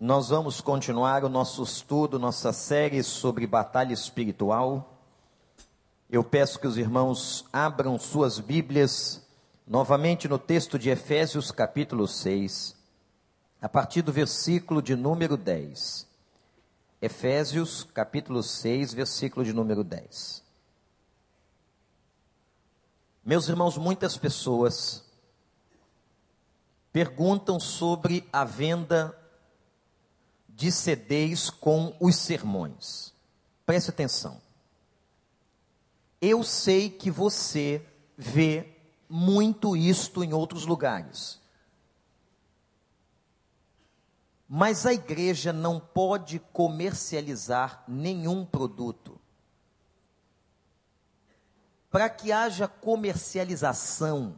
Nós vamos continuar o nosso estudo, nossa série sobre batalha espiritual. Eu peço que os irmãos abram suas Bíblias novamente no texto de Efésios, capítulo 6, a partir do versículo de número 10. Efésios, capítulo 6, versículo de número 10. Meus irmãos, muitas pessoas perguntam sobre a venda de CDs com os sermões. Preste atenção. Eu sei que você vê muito isto em outros lugares. Mas a igreja não pode comercializar nenhum produto. Para que haja comercialização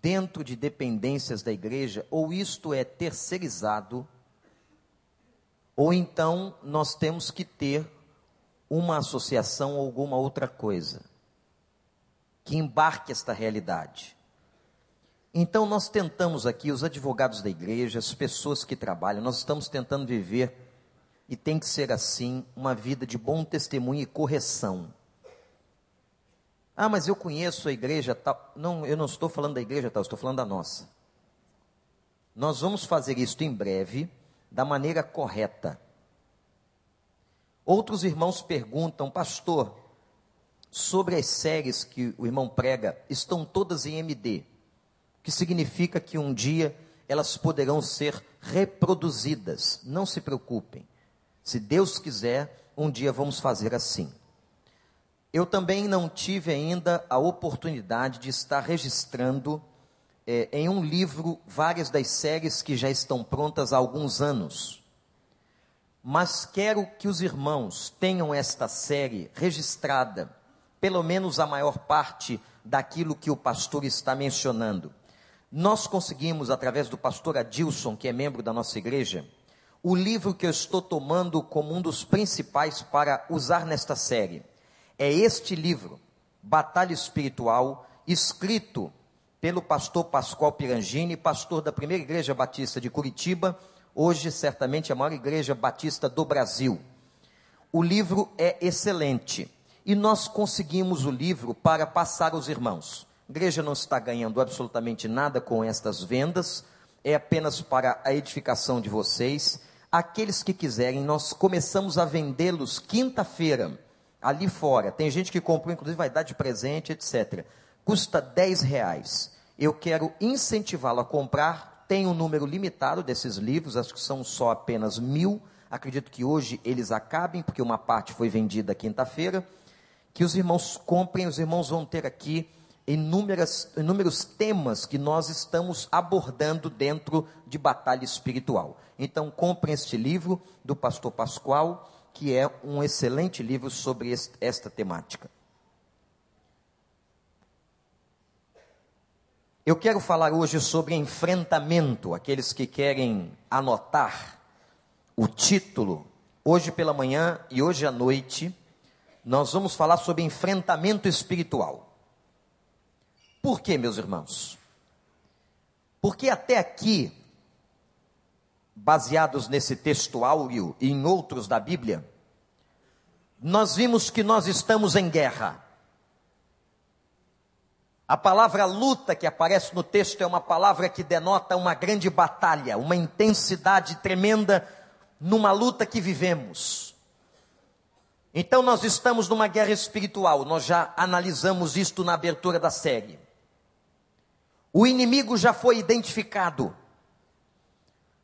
dentro de dependências da igreja, ou isto é terceirizado, ou então nós temos que ter uma associação ou alguma outra coisa que embarque esta realidade. Então nós tentamos aqui, os advogados da igreja, as pessoas que trabalham, nós estamos tentando viver, e tem que ser assim, uma vida de bom testemunho e correção. Ah, mas eu conheço a igreja tal. Não, eu não estou falando da igreja tal, estou falando da nossa. Nós vamos fazer isto em breve, da maneira correta. Outros irmãos perguntam, pastor, sobre as séries que o irmão prega, estão todas em MD, que significa que um dia elas poderão ser reproduzidas. Não se preocupem. Se Deus quiser, um dia vamos fazer assim. Eu também não tive ainda a oportunidade de estar registrando é, em um livro várias das séries que já estão prontas há alguns anos. Mas quero que os irmãos tenham esta série registrada, pelo menos a maior parte daquilo que o pastor está mencionando. Nós conseguimos, através do pastor Adilson, que é membro da nossa igreja, o livro que eu estou tomando como um dos principais para usar nesta série é este livro, Batalha Espiritual, escrito pelo pastor Pascoal Pirangini, pastor da primeira igreja batista de Curitiba, hoje certamente a maior igreja batista do Brasil. O livro é excelente e nós conseguimos o livro para passar aos irmãos. A igreja não está ganhando absolutamente nada com estas vendas, é apenas para a edificação de vocês. Aqueles que quiserem, nós começamos a vendê-los quinta-feira ali fora. Tem gente que comprou, inclusive vai dar de presente, etc. Custa 10 reais. Eu quero incentivá-lo a comprar. Tem um número limitado desses livros, acho que são só apenas mil. Acredito que hoje eles acabem, porque uma parte foi vendida quinta-feira. Que os irmãos comprem, os irmãos vão ter aqui inúmeras, inúmeros temas que nós estamos abordando dentro de batalha espiritual. Então, comprem este livro do pastor Pascoal que é um excelente livro sobre esta temática. Eu quero falar hoje sobre enfrentamento, aqueles que querem anotar o título, hoje pela manhã e hoje à noite, nós vamos falar sobre enfrentamento espiritual. Por quê, meus irmãos? Porque até aqui baseados nesse texto áureo e em outros da Bíblia, nós vimos que nós estamos em guerra. A palavra luta que aparece no texto é uma palavra que denota uma grande batalha, uma intensidade tremenda numa luta que vivemos. Então nós estamos numa guerra espiritual, nós já analisamos isto na abertura da série. O inimigo já foi identificado.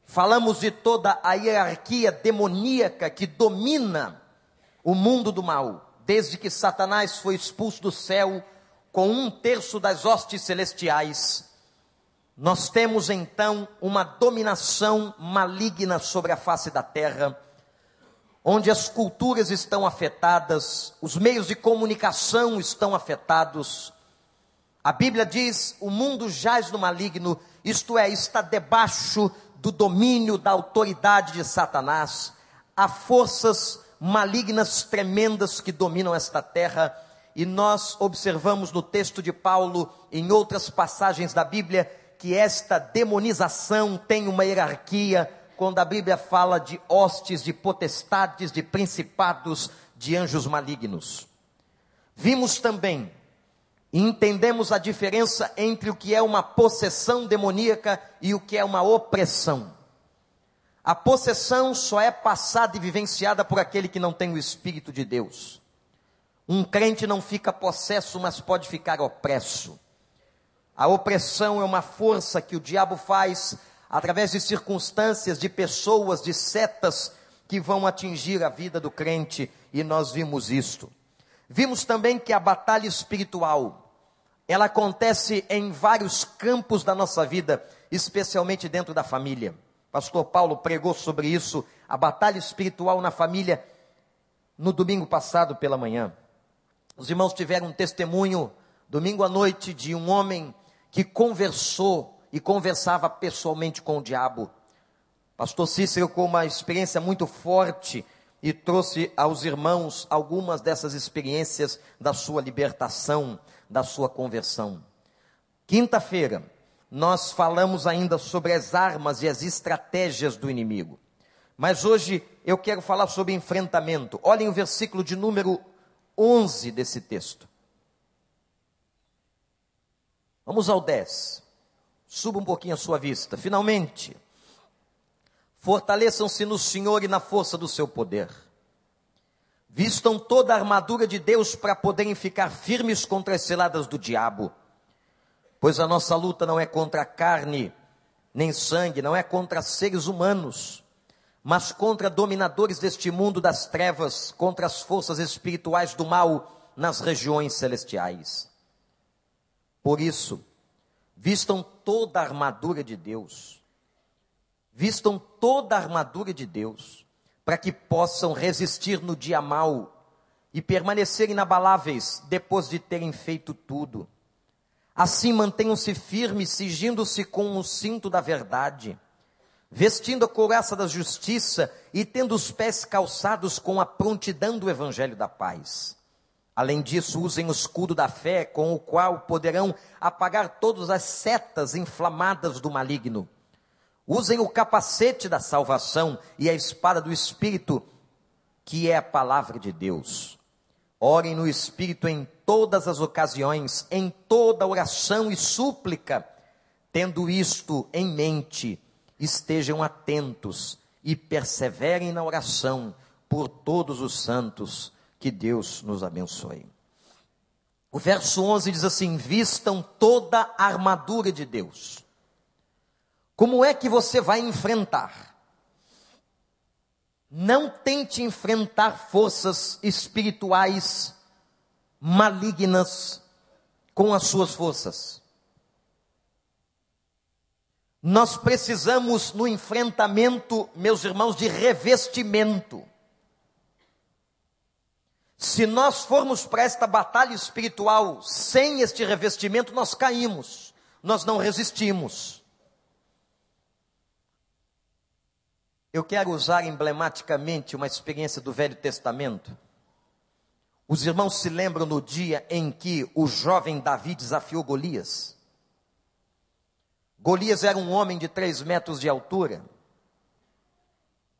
Falamos de toda a hierarquia demoníaca que domina o mundo do mal, desde que Satanás foi expulso do céu com um terço das hostes celestiais. Nós temos então uma dominação maligna sobre a face da terra, onde as culturas estão afetadas, os meios de comunicação estão afetados. A Bíblia diz: o mundo jaz no maligno, isto é, está debaixo do domínio, da autoridade de Satanás. Há forças malignas tremendas que dominam esta terra, e nós observamos no texto de Paulo, em outras passagens da Bíblia, que esta demonização tem uma hierarquia quando a Bíblia fala de hostes, de potestades, de principados, de anjos malignos. Vimos também e entendemos a diferença entre o que é uma possessão demoníaca e o que é uma opressão. A possessão só é passada e vivenciada por aquele que não tem o Espírito de Deus. Um crente não fica possesso, mas pode ficar opresso. A opressão é uma força que o diabo faz através de circunstâncias, de pessoas, de setas que vão atingir a vida do crente, e nós vimos isto. Vimos também que a batalha espiritual, ela acontece em vários campos da nossa vida, especialmente dentro da família. Pastor Paulo pregou sobre isso, a batalha espiritual na família, no domingo passado pela manhã. Os irmãos tiveram um testemunho, domingo à noite, de um homem que conversou e conversava pessoalmente com o diabo. Pastor Cícero, com uma experiência muito forte, e trouxe aos irmãos algumas dessas experiências da sua libertação, da sua conversão. Quinta-feira, nós falamos ainda sobre as armas e as estratégias do inimigo. Mas hoje eu quero falar sobre enfrentamento. Olhem o versículo de número 11 desse texto. Vamos ao 10. Suba um pouquinho a sua vista. Finalmente, Fortaleçam-se no Senhor e na força do seu poder. Vistam toda a armadura de Deus para poderem ficar firmes contra as ciladas do diabo. Pois a nossa luta não é contra carne, nem sangue, não é contra seres humanos, mas contra dominadores deste mundo das trevas, contra as forças espirituais do mal nas regiões celestiais. Por isso, vistam toda a armadura de Deus vistam toda a armadura de Deus, para que possam resistir no dia mau e permanecer inabaláveis depois de terem feito tudo. Assim mantenham-se firmes, sigindo-se com o cinto da verdade, vestindo a couraça da justiça e tendo os pés calçados com a prontidão do evangelho da paz. Além disso, usem o escudo da fé, com o qual poderão apagar todas as setas inflamadas do maligno Usem o capacete da salvação e a espada do Espírito, que é a palavra de Deus. Orem no Espírito em todas as ocasiões, em toda oração e súplica. Tendo isto em mente, estejam atentos e perseverem na oração por todos os santos. Que Deus nos abençoe. O verso 11 diz assim: Vistam toda a armadura de Deus como é que você vai enfrentar? Não tente enfrentar forças espirituais malignas com as suas forças. Nós precisamos, no enfrentamento, meus irmãos, de revestimento. Se nós formos para esta batalha espiritual sem este revestimento, nós caímos, nós não resistimos. Eu quero usar emblematicamente uma experiência do Velho Testamento. Os irmãos se lembram no dia em que o jovem Davi desafiou Golias? Golias era um homem de três metros de altura,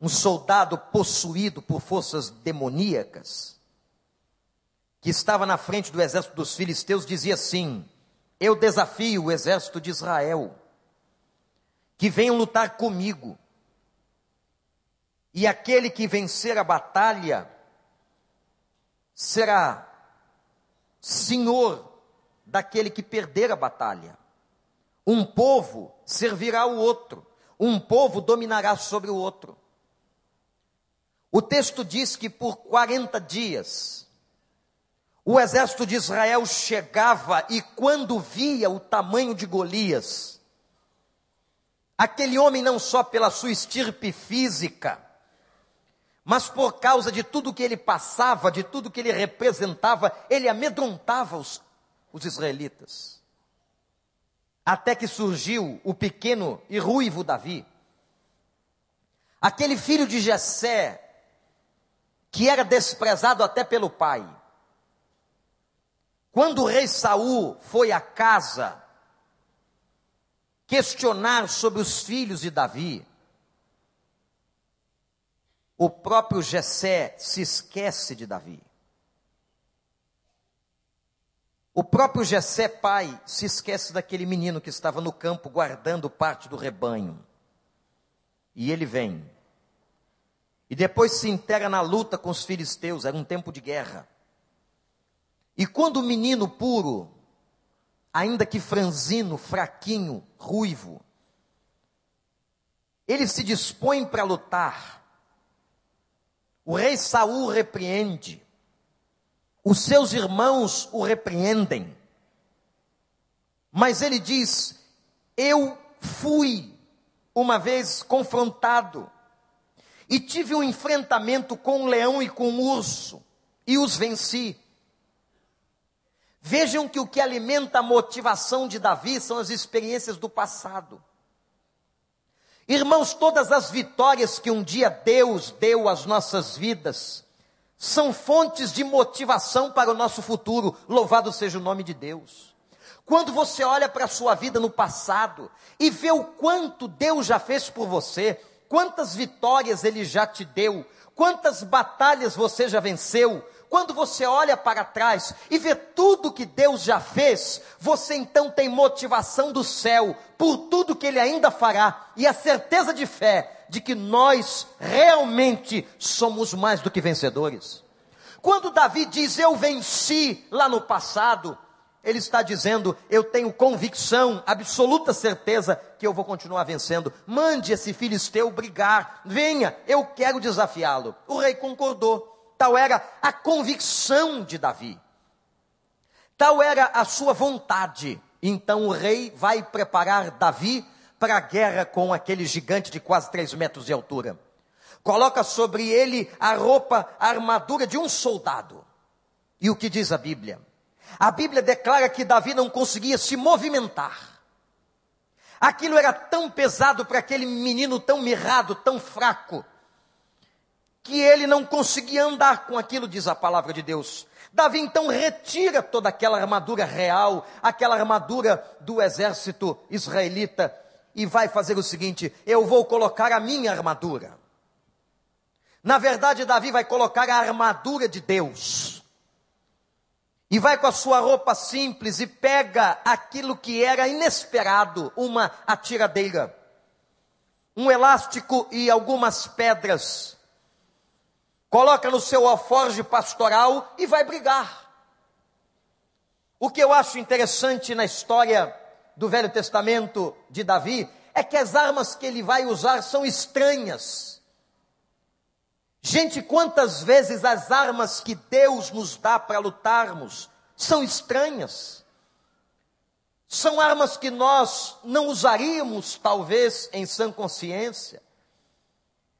um soldado possuído por forças demoníacas, que estava na frente do exército dos filisteus, dizia assim: Eu desafio o exército de Israel, que venham lutar comigo. E aquele que vencer a batalha será senhor daquele que perder a batalha. Um povo servirá o outro, um povo dominará sobre o outro. O texto diz que por 40 dias o exército de Israel chegava e quando via o tamanho de Golias, aquele homem não só pela sua estirpe física, mas por causa de tudo que ele passava, de tudo que ele representava, ele amedrontava os, os israelitas. Até que surgiu o pequeno e ruivo Davi. Aquele filho de Jessé, que era desprezado até pelo pai. Quando o rei Saul foi à casa questionar sobre os filhos de Davi, o próprio Jessé se esquece de Davi. O próprio Jessé, pai, se esquece daquele menino que estava no campo guardando parte do rebanho. E ele vem. E depois se integra na luta com os filisteus, era um tempo de guerra. E quando o menino puro, ainda que franzino, fraquinho, ruivo, ele se dispõe para lutar, o rei Saul repreende, os seus irmãos o repreendem, mas ele diz: Eu fui uma vez confrontado e tive um enfrentamento com um leão e com um urso e os venci. Vejam que o que alimenta a motivação de Davi são as experiências do passado. Irmãos, todas as vitórias que um dia Deus deu às nossas vidas são fontes de motivação para o nosso futuro. Louvado seja o nome de Deus. Quando você olha para a sua vida no passado e vê o quanto Deus já fez por você, quantas vitórias Ele já te deu, quantas batalhas você já venceu, quando você olha para trás e vê tudo que Deus já fez, você então tem motivação do céu por tudo que Ele ainda fará e a certeza de fé de que nós realmente somos mais do que vencedores. Quando Davi diz eu venci lá no passado, ele está dizendo: Eu tenho convicção, absoluta certeza que eu vou continuar vencendo. Mande esse filisteu brigar, venha, eu quero desafiá-lo. O rei concordou. Tal era a convicção de Davi. Tal era a sua vontade. Então o rei vai preparar Davi para a guerra com aquele gigante de quase três metros de altura. Coloca sobre ele a roupa, a armadura de um soldado. E o que diz a Bíblia? A Bíblia declara que Davi não conseguia se movimentar. Aquilo era tão pesado para aquele menino tão mirrado, tão fraco, que ele não conseguia andar com aquilo, diz a palavra de Deus. Davi então retira toda aquela armadura real, aquela armadura do exército israelita, e vai fazer o seguinte: eu vou colocar a minha armadura. Na verdade, Davi vai colocar a armadura de Deus. E vai com a sua roupa simples e pega aquilo que era inesperado, uma atiradeira, um elástico e algumas pedras coloca no seu alforje pastoral e vai brigar. O que eu acho interessante na história do Velho Testamento de Davi é que as armas que ele vai usar são estranhas. Gente, quantas vezes as armas que Deus nos dá para lutarmos são estranhas? São armas que nós não usaríamos, talvez, em sã consciência,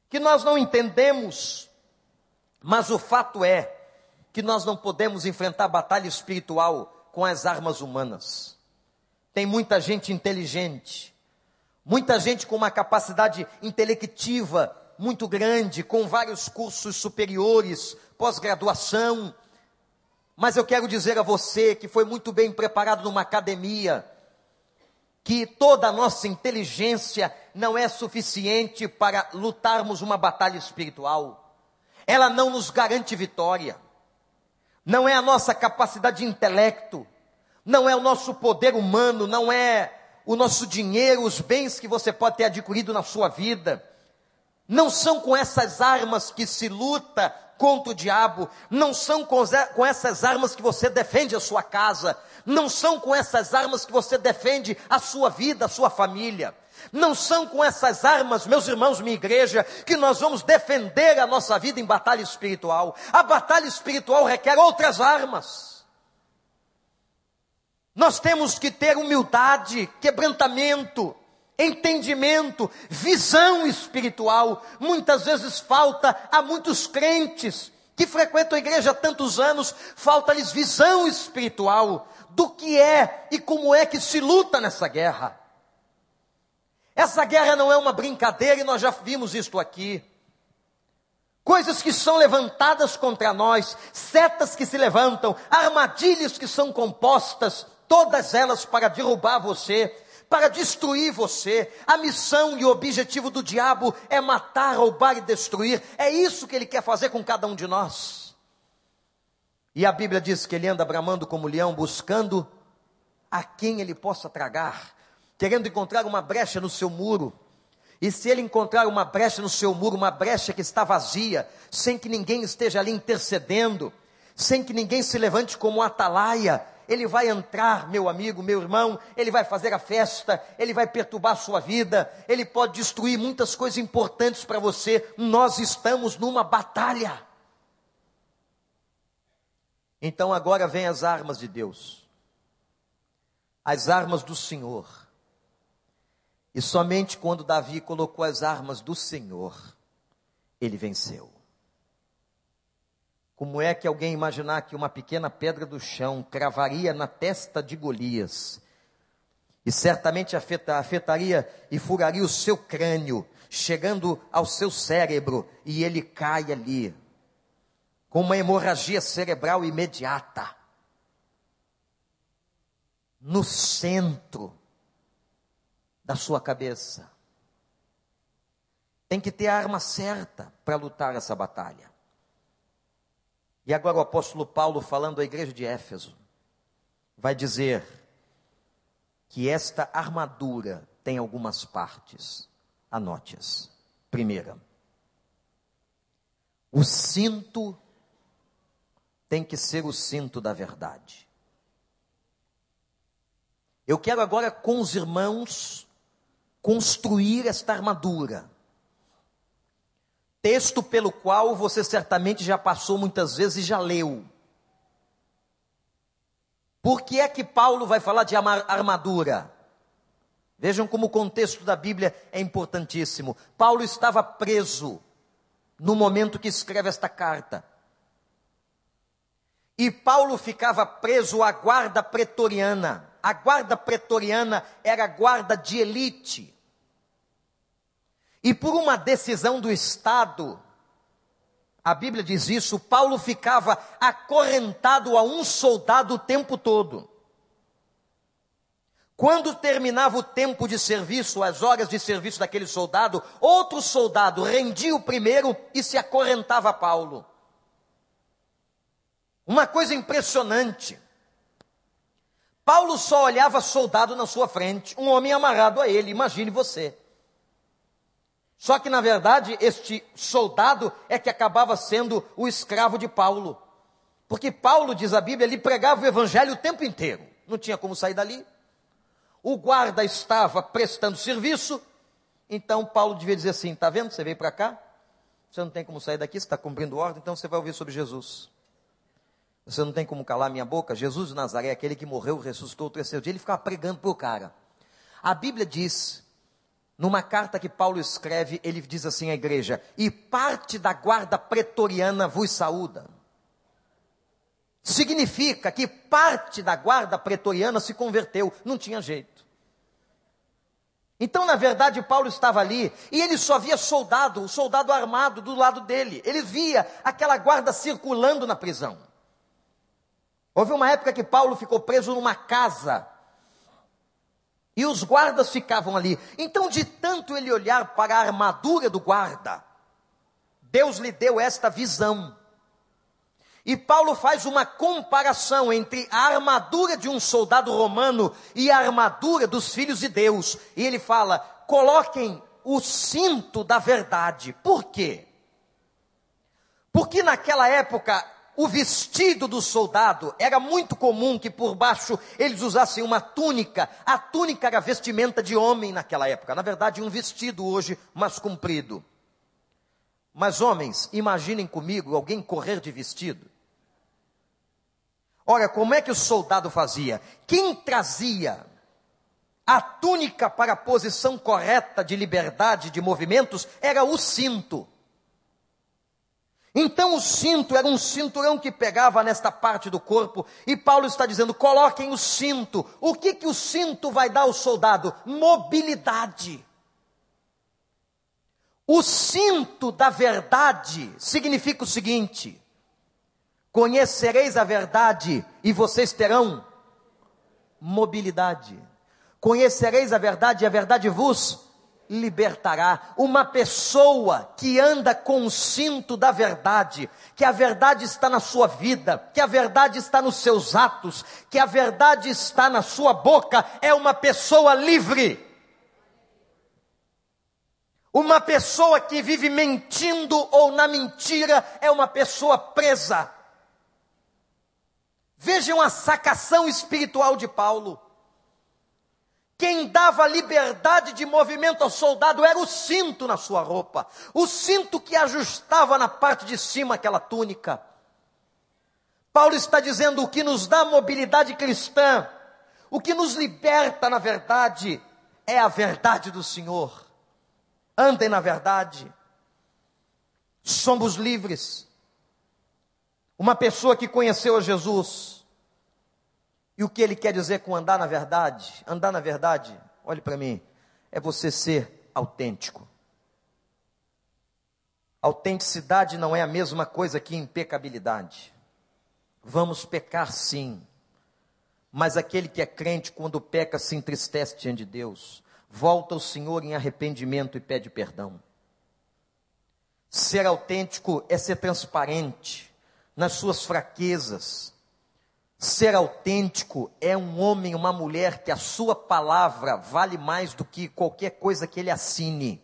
que nós não entendemos, mas o fato é que nós não podemos enfrentar batalha espiritual com as armas humanas. Tem muita gente inteligente, muita gente com uma capacidade intelectiva muito grande, com vários cursos superiores, pós-graduação. Mas eu quero dizer a você que foi muito bem preparado numa academia, que toda a nossa inteligência não é suficiente para lutarmos uma batalha espiritual ela não nos garante vitória. Não é a nossa capacidade de intelecto, não é o nosso poder humano, não é o nosso dinheiro, os bens que você pode ter adquirido na sua vida. Não são com essas armas que se luta contra o diabo, não são com essas armas que você defende a sua casa, não são com essas armas que você defende a sua vida, a sua família. Não são com essas armas, meus irmãos, minha igreja, que nós vamos defender a nossa vida em batalha espiritual. A batalha espiritual requer outras armas. Nós temos que ter humildade, quebrantamento, entendimento, visão espiritual. Muitas vezes falta a muitos crentes que frequentam a igreja há tantos anos, falta-lhes visão espiritual do que é e como é que se luta nessa guerra. Essa guerra não é uma brincadeira e nós já vimos isto aqui. Coisas que são levantadas contra nós, setas que se levantam, armadilhas que são compostas, todas elas para derrubar você, para destruir você. A missão e o objetivo do diabo é matar, roubar e destruir. É isso que ele quer fazer com cada um de nós. E a Bíblia diz que ele anda bramando como leão, buscando a quem ele possa tragar, querendo encontrar uma brecha no seu muro. E se ele encontrar uma brecha no seu muro, uma brecha que está vazia, sem que ninguém esteja ali intercedendo, sem que ninguém se levante como atalaia, ele vai entrar, meu amigo, meu irmão, ele vai fazer a festa, ele vai perturbar a sua vida, ele pode destruir muitas coisas importantes para você. Nós estamos numa batalha. Então agora vem as armas de Deus, as armas do Senhor. E somente quando Davi colocou as armas do Senhor, ele venceu. Como é que alguém imaginar que uma pequena pedra do chão cravaria na testa de Golias? E certamente afeta, afetaria e furaria o seu crânio, chegando ao seu cérebro, e ele cai ali, com uma hemorragia cerebral imediata. No centro da sua cabeça. Tem que ter a arma certa para lutar essa batalha. E agora o apóstolo Paulo, falando à igreja de Éfeso, vai dizer que esta armadura tem algumas partes. Anote-as. Primeira, o cinto tem que ser o cinto da verdade. Eu quero agora com os irmãos construir esta armadura texto pelo qual você certamente já passou muitas vezes e já leu. Por que é que Paulo vai falar de armadura? Vejam como o contexto da Bíblia é importantíssimo. Paulo estava preso no momento que escreve esta carta. E Paulo ficava preso à guarda pretoriana. A guarda pretoriana era a guarda de elite. E por uma decisão do Estado, a Bíblia diz isso, Paulo ficava acorrentado a um soldado o tempo todo. Quando terminava o tempo de serviço, as horas de serviço daquele soldado, outro soldado rendia o primeiro e se acorrentava a Paulo. Uma coisa impressionante. Paulo só olhava soldado na sua frente, um homem amarrado a ele, imagine você. Só que, na verdade, este soldado é que acabava sendo o escravo de Paulo. Porque Paulo, diz a Bíblia, ele pregava o evangelho o tempo inteiro. Não tinha como sair dali. O guarda estava prestando serviço. Então Paulo devia dizer assim: está vendo? Você veio para cá, você não tem como sair daqui, você está cumprindo ordem, então você vai ouvir sobre Jesus. Você não tem como calar minha boca. Jesus de Nazaré, aquele que morreu, ressuscitou o terceiro dia, ele ficava pregando para o cara. A Bíblia diz numa carta que Paulo escreve, ele diz assim à igreja: E parte da guarda pretoriana vos saúda. Significa que parte da guarda pretoriana se converteu, não tinha jeito. Então, na verdade, Paulo estava ali e ele só via soldado, o soldado armado do lado dele. Ele via aquela guarda circulando na prisão. Houve uma época que Paulo ficou preso numa casa e os guardas ficavam ali. Então, de tanto ele olhar para a armadura do guarda, Deus lhe deu esta visão. E Paulo faz uma comparação entre a armadura de um soldado romano e a armadura dos filhos de Deus. E ele fala: coloquem o cinto da verdade. Por quê? Porque naquela época o vestido do soldado era muito comum que por baixo eles usassem uma túnica. A túnica era vestimenta de homem naquela época. Na verdade, um vestido hoje mais comprido. Mas homens, imaginem comigo alguém correr de vestido. Ora, como é que o soldado fazia? Quem trazia a túnica para a posição correta de liberdade de movimentos era o cinto. Então o cinto era um cinturão que pegava nesta parte do corpo, e Paulo está dizendo: coloquem o cinto. O que, que o cinto vai dar ao soldado? Mobilidade. O cinto da verdade significa o seguinte: conhecereis a verdade e vocês terão mobilidade. Conhecereis a verdade e a verdade vos libertará. Uma pessoa que anda com o cinto da verdade, que a verdade está na sua vida, que a verdade está nos seus atos, que a verdade está na sua boca, é uma pessoa livre. Uma pessoa que vive mentindo ou na mentira é uma pessoa presa. Vejam a sacação espiritual de Paulo. Quem dava liberdade de movimento ao soldado era o cinto na sua roupa, o cinto que ajustava na parte de cima aquela túnica. Paulo está dizendo o que nos dá mobilidade cristã, o que nos liberta, na verdade, é a verdade do Senhor. Andem na verdade. Somos livres. Uma pessoa que conheceu a Jesus, e o que ele quer dizer com andar na verdade? Andar na verdade, olhe para mim, é você ser autêntico. Autenticidade não é a mesma coisa que impecabilidade. Vamos pecar sim, mas aquele que é crente, quando peca, se entristece diante de Deus, volta ao Senhor em arrependimento e pede perdão. Ser autêntico é ser transparente nas suas fraquezas, Ser autêntico é um homem, uma mulher que a sua palavra vale mais do que qualquer coisa que ele assine.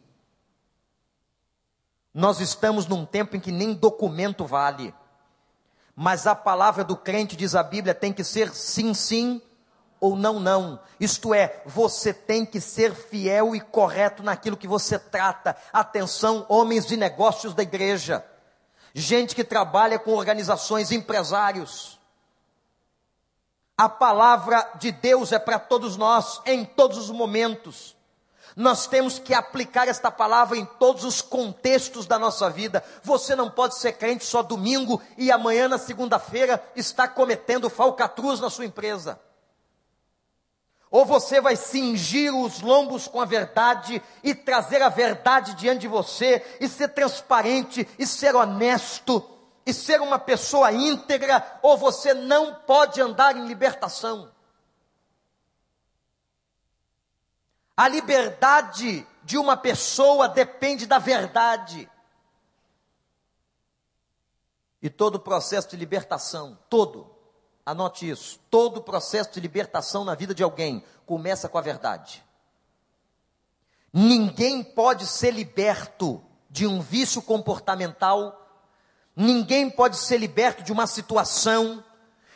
Nós estamos num tempo em que nem documento vale. Mas a palavra do crente, diz a Bíblia, tem que ser sim, sim ou não, não. Isto é, você tem que ser fiel e correto naquilo que você trata. Atenção, homens de negócios da igreja, gente que trabalha com organizações, empresários a palavra de Deus é para todos nós, em todos os momentos. Nós temos que aplicar esta palavra em todos os contextos da nossa vida. Você não pode ser crente só domingo e amanhã, na segunda-feira, está cometendo falcatruas na sua empresa. Ou você vai cingir os lombos com a verdade e trazer a verdade diante de você e ser transparente e ser honesto e ser uma pessoa íntegra, ou você não pode andar em libertação. A liberdade de uma pessoa depende da verdade. E todo o processo de libertação, todo, anote isso, todo o processo de libertação na vida de alguém começa com a verdade. Ninguém pode ser liberto de um vício comportamental Ninguém pode ser liberto de uma situação,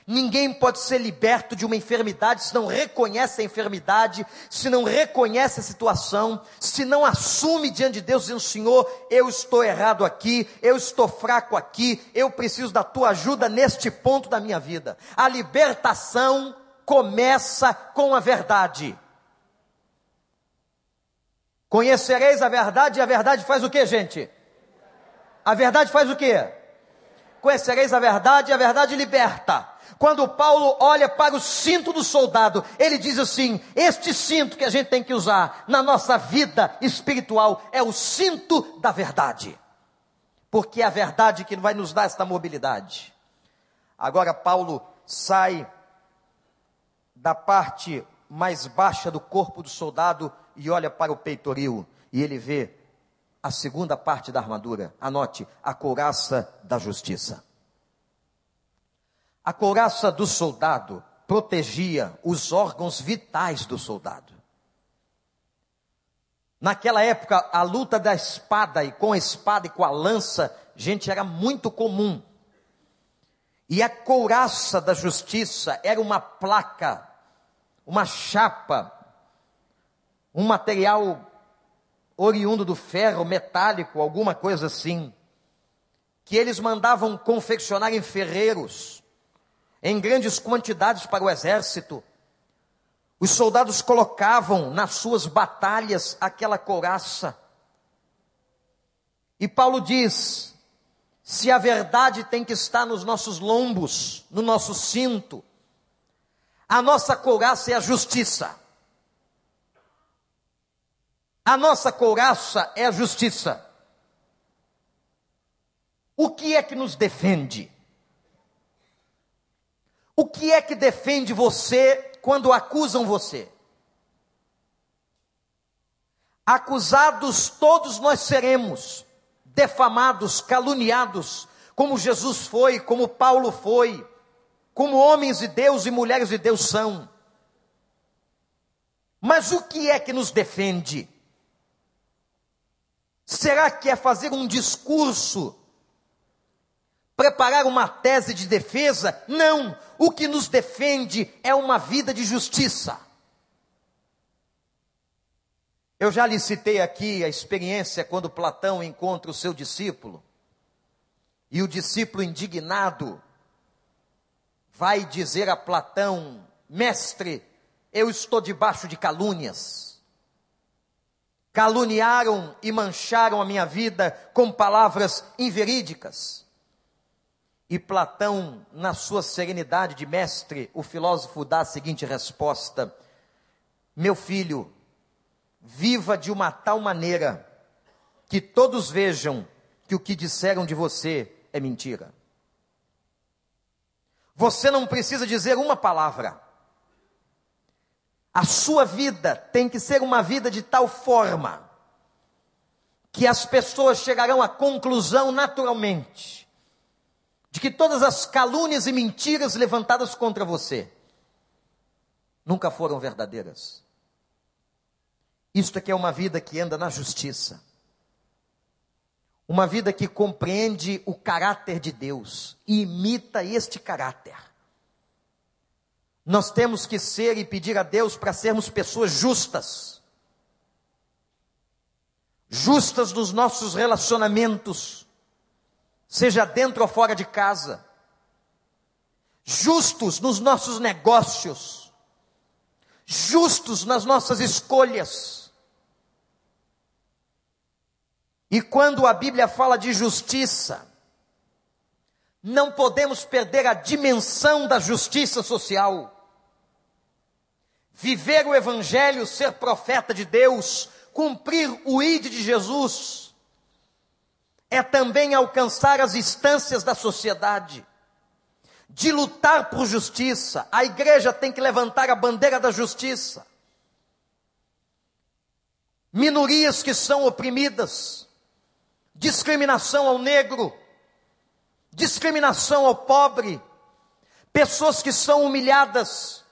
ninguém pode ser liberto de uma enfermidade se não reconhece a enfermidade, se não reconhece a situação, se não assume diante de Deus, dizendo: Senhor, eu estou errado aqui, eu estou fraco aqui, eu preciso da tua ajuda neste ponto da minha vida. A libertação começa com a verdade. Conhecereis a verdade e a verdade faz o que, gente? A verdade faz o que? Conhecereis a verdade e a verdade liberta. Quando Paulo olha para o cinto do soldado, ele diz assim: Este cinto que a gente tem que usar na nossa vida espiritual é o cinto da verdade, porque é a verdade que vai nos dar esta mobilidade. Agora, Paulo sai da parte mais baixa do corpo do soldado e olha para o peitoril, e ele vê a segunda parte da armadura. Anote, a couraça da justiça. A couraça do soldado protegia os órgãos vitais do soldado. Naquela época, a luta da espada e com a espada e com a lança, gente, era muito comum. E a couraça da justiça era uma placa, uma chapa, um material oriundo do ferro metálico, alguma coisa assim, que eles mandavam confeccionar em ferreiros, em grandes quantidades para o exército. Os soldados colocavam nas suas batalhas aquela couraça. E Paulo diz: se a verdade tem que estar nos nossos lombos, no nosso cinto, a nossa couraça é a justiça. A nossa couraça é a justiça. O que é que nos defende? O que é que defende você quando acusam você? Acusados todos nós seremos, defamados, caluniados, como Jesus foi, como Paulo foi, como homens de Deus e mulheres de Deus são. Mas o que é que nos defende? Será que é fazer um discurso? Preparar uma tese de defesa? Não! O que nos defende é uma vida de justiça. Eu já lhe citei aqui a experiência quando Platão encontra o seu discípulo. E o discípulo indignado vai dizer a Platão: Mestre, eu estou debaixo de calúnias. Caluniaram e mancharam a minha vida com palavras inverídicas. E Platão, na sua serenidade de mestre, o filósofo dá a seguinte resposta: Meu filho, viva de uma tal maneira que todos vejam que o que disseram de você é mentira. Você não precisa dizer uma palavra. A sua vida tem que ser uma vida de tal forma que as pessoas chegarão à conclusão naturalmente de que todas as calúnias e mentiras levantadas contra você nunca foram verdadeiras. Isto aqui é uma vida que anda na justiça. Uma vida que compreende o caráter de Deus e imita este caráter. Nós temos que ser e pedir a Deus para sermos pessoas justas. Justas nos nossos relacionamentos, seja dentro ou fora de casa. Justos nos nossos negócios. Justos nas nossas escolhas. E quando a Bíblia fala de justiça, não podemos perder a dimensão da justiça social. Viver o Evangelho, ser profeta de Deus, cumprir o ID de Jesus, é também alcançar as instâncias da sociedade, de lutar por justiça. A igreja tem que levantar a bandeira da justiça. Minorias que são oprimidas, discriminação ao negro, discriminação ao pobre, pessoas que são humilhadas,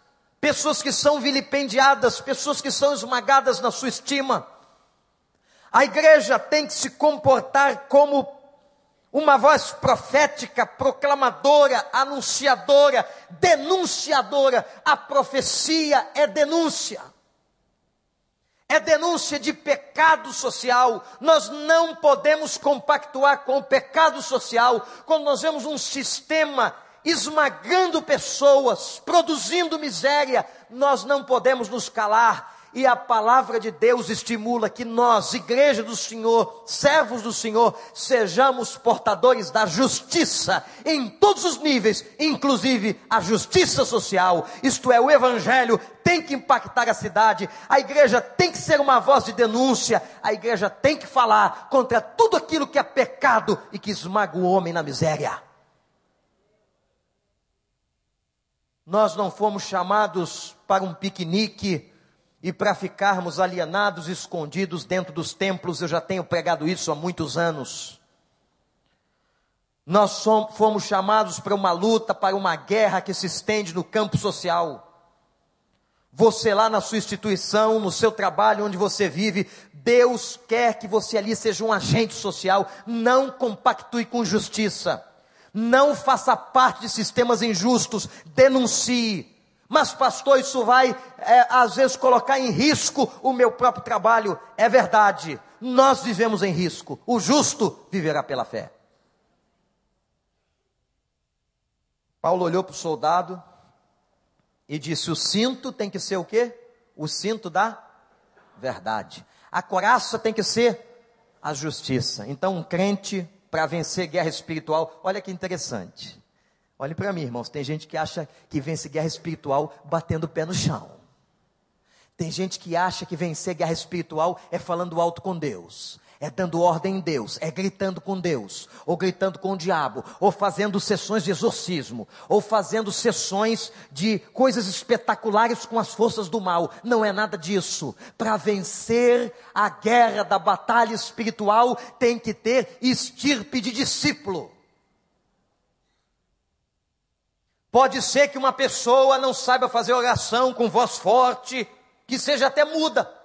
pessoas que são vilipendiadas, pessoas que são esmagadas na sua estima. A igreja tem que se comportar como uma voz profética, proclamadora, anunciadora, denunciadora. A profecia é denúncia é denúncia de pecado social. Nós não podemos compactuar com o pecado social quando nós vemos um sistema esmagando pessoas, produzindo miséria. Nós não podemos nos calar e a palavra de Deus estimula que nós, igreja do Senhor, servos do Senhor, sejamos portadores da justiça em todos os níveis, inclusive a justiça social. Isto é, o evangelho tem que impactar a cidade, a igreja tem que ser uma voz de denúncia, a igreja tem que falar contra tudo aquilo que é pecado e que esmaga o homem na miséria. Nós não fomos chamados para um piquenique e para ficarmos alienados, escondidos dentro dos templos, eu já tenho pregado isso há muitos anos. Nós fomos chamados para uma luta, para uma guerra que se estende no campo social. Você lá na sua instituição, no seu trabalho, onde você vive, Deus quer que você ali seja um agente social. Não compactue com justiça. Não faça parte de sistemas injustos. Denuncie mas, pastor, isso vai, é, às vezes, colocar em risco o meu próprio trabalho. É verdade, nós vivemos em risco. O justo viverá pela fé. Paulo olhou para o soldado e disse: O cinto tem que ser o quê? O cinto da verdade. A coraça tem que ser a justiça. Então, um crente, para vencer guerra espiritual, olha que interessante. Olhem para mim, irmãos. Tem gente que acha que vence guerra espiritual batendo o pé no chão. Tem gente que acha que vencer guerra espiritual é falando alto com Deus, é dando ordem em Deus, é gritando com Deus, ou gritando com o diabo, ou fazendo sessões de exorcismo, ou fazendo sessões de coisas espetaculares com as forças do mal. Não é nada disso. Para vencer a guerra da batalha espiritual, tem que ter estirpe de discípulo. Pode ser que uma pessoa não saiba fazer oração com voz forte, que seja até muda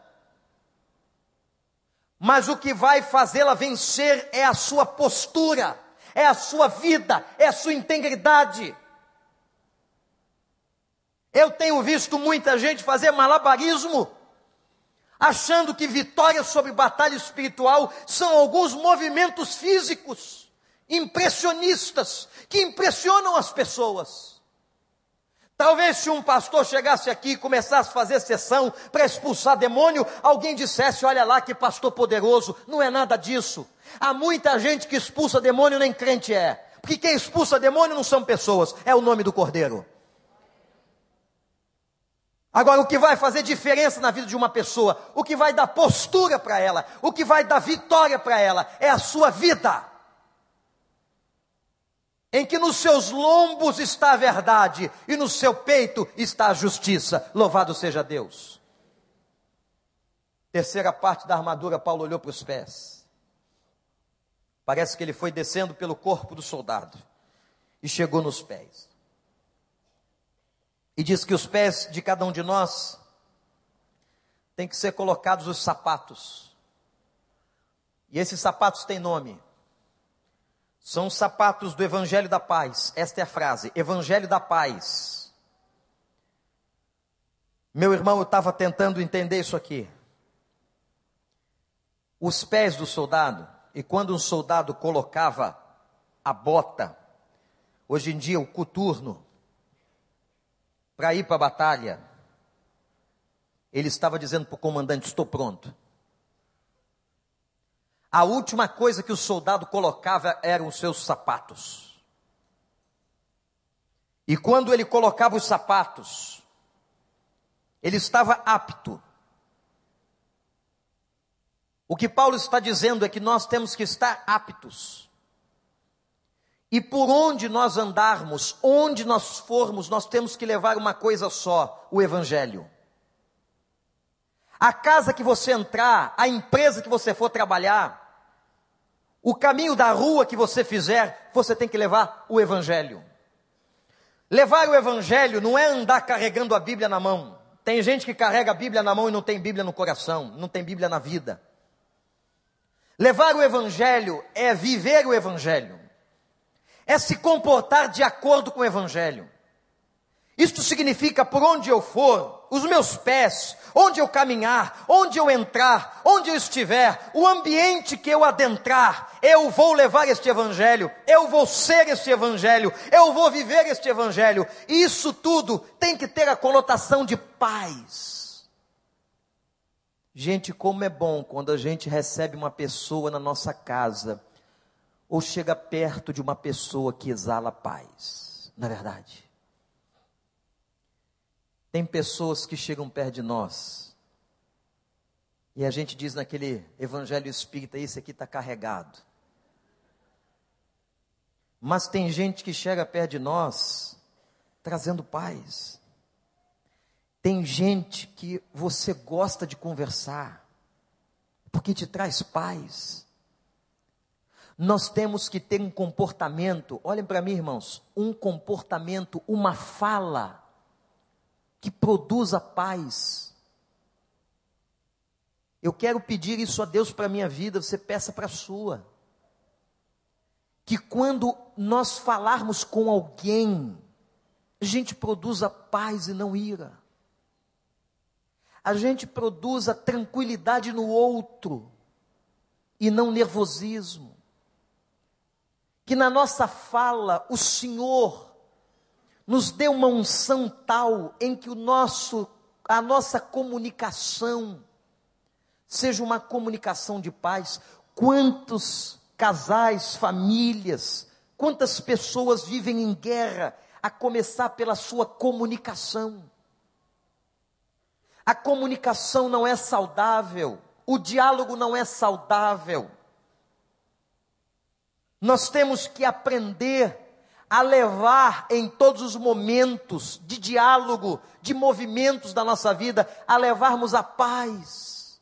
mas o que vai fazê-la vencer é a sua postura, é a sua vida, é a sua integridade. Eu tenho visto muita gente fazer malabarismo, achando que vitória sobre batalha espiritual são alguns movimentos físicos, impressionistas, que impressionam as pessoas. Talvez se um pastor chegasse aqui e começasse a fazer sessão para expulsar demônio, alguém dissesse: Olha lá que pastor poderoso. Não é nada disso. Há muita gente que expulsa demônio, nem crente é. Porque quem expulsa demônio não são pessoas, é o nome do cordeiro. Agora, o que vai fazer diferença na vida de uma pessoa, o que vai dar postura para ela, o que vai dar vitória para ela, é a sua vida em que nos seus lombos está a verdade e no seu peito está a justiça. Louvado seja Deus. Terceira parte da armadura, Paulo olhou para os pés. Parece que ele foi descendo pelo corpo do soldado e chegou nos pés. E diz que os pés de cada um de nós tem que ser colocados os sapatos. E esses sapatos têm nome. São os sapatos do Evangelho da Paz. Esta é a frase: Evangelho da Paz. Meu irmão, eu estava tentando entender isso aqui. Os pés do soldado, e quando um soldado colocava a bota, hoje em dia o coturno, para ir para a batalha, ele estava dizendo para o comandante: Estou pronto. A última coisa que o soldado colocava eram os seus sapatos. E quando ele colocava os sapatos, ele estava apto. O que Paulo está dizendo é que nós temos que estar aptos. E por onde nós andarmos, onde nós formos, nós temos que levar uma coisa só: o Evangelho. A casa que você entrar, a empresa que você for trabalhar, o caminho da rua que você fizer, você tem que levar o Evangelho. Levar o Evangelho não é andar carregando a Bíblia na mão. Tem gente que carrega a Bíblia na mão e não tem Bíblia no coração, não tem Bíblia na vida. Levar o Evangelho é viver o Evangelho, é se comportar de acordo com o Evangelho. Isto significa por onde eu for, os meus pés, onde eu caminhar, onde eu entrar, onde eu estiver, o ambiente que eu adentrar, eu vou levar este evangelho, eu vou ser este evangelho, eu vou viver este evangelho. Isso tudo tem que ter a conotação de paz. Gente, como é bom quando a gente recebe uma pessoa na nossa casa ou chega perto de uma pessoa que exala paz. Na é verdade, tem pessoas que chegam perto de nós e a gente diz naquele evangelho espírita: esse aqui está carregado. Mas tem gente que chega perto de nós trazendo paz. Tem gente que você gosta de conversar, porque te traz paz. Nós temos que ter um comportamento, olhem para mim, irmãos, um comportamento, uma fala que produza paz. Eu quero pedir isso a Deus para a minha vida, você peça para a sua. Que quando nós falarmos com alguém, a gente produza paz e não ira. A gente produza tranquilidade no outro e não nervosismo. Que na nossa fala o Senhor nos dê uma unção tal em que o nosso, a nossa comunicação seja uma comunicação de paz. Quantos casais, famílias, quantas pessoas vivem em guerra, a começar pela sua comunicação. A comunicação não é saudável o diálogo não é saudável. Nós temos que aprender a levar em todos os momentos de diálogo, de movimentos da nossa vida, a levarmos a paz.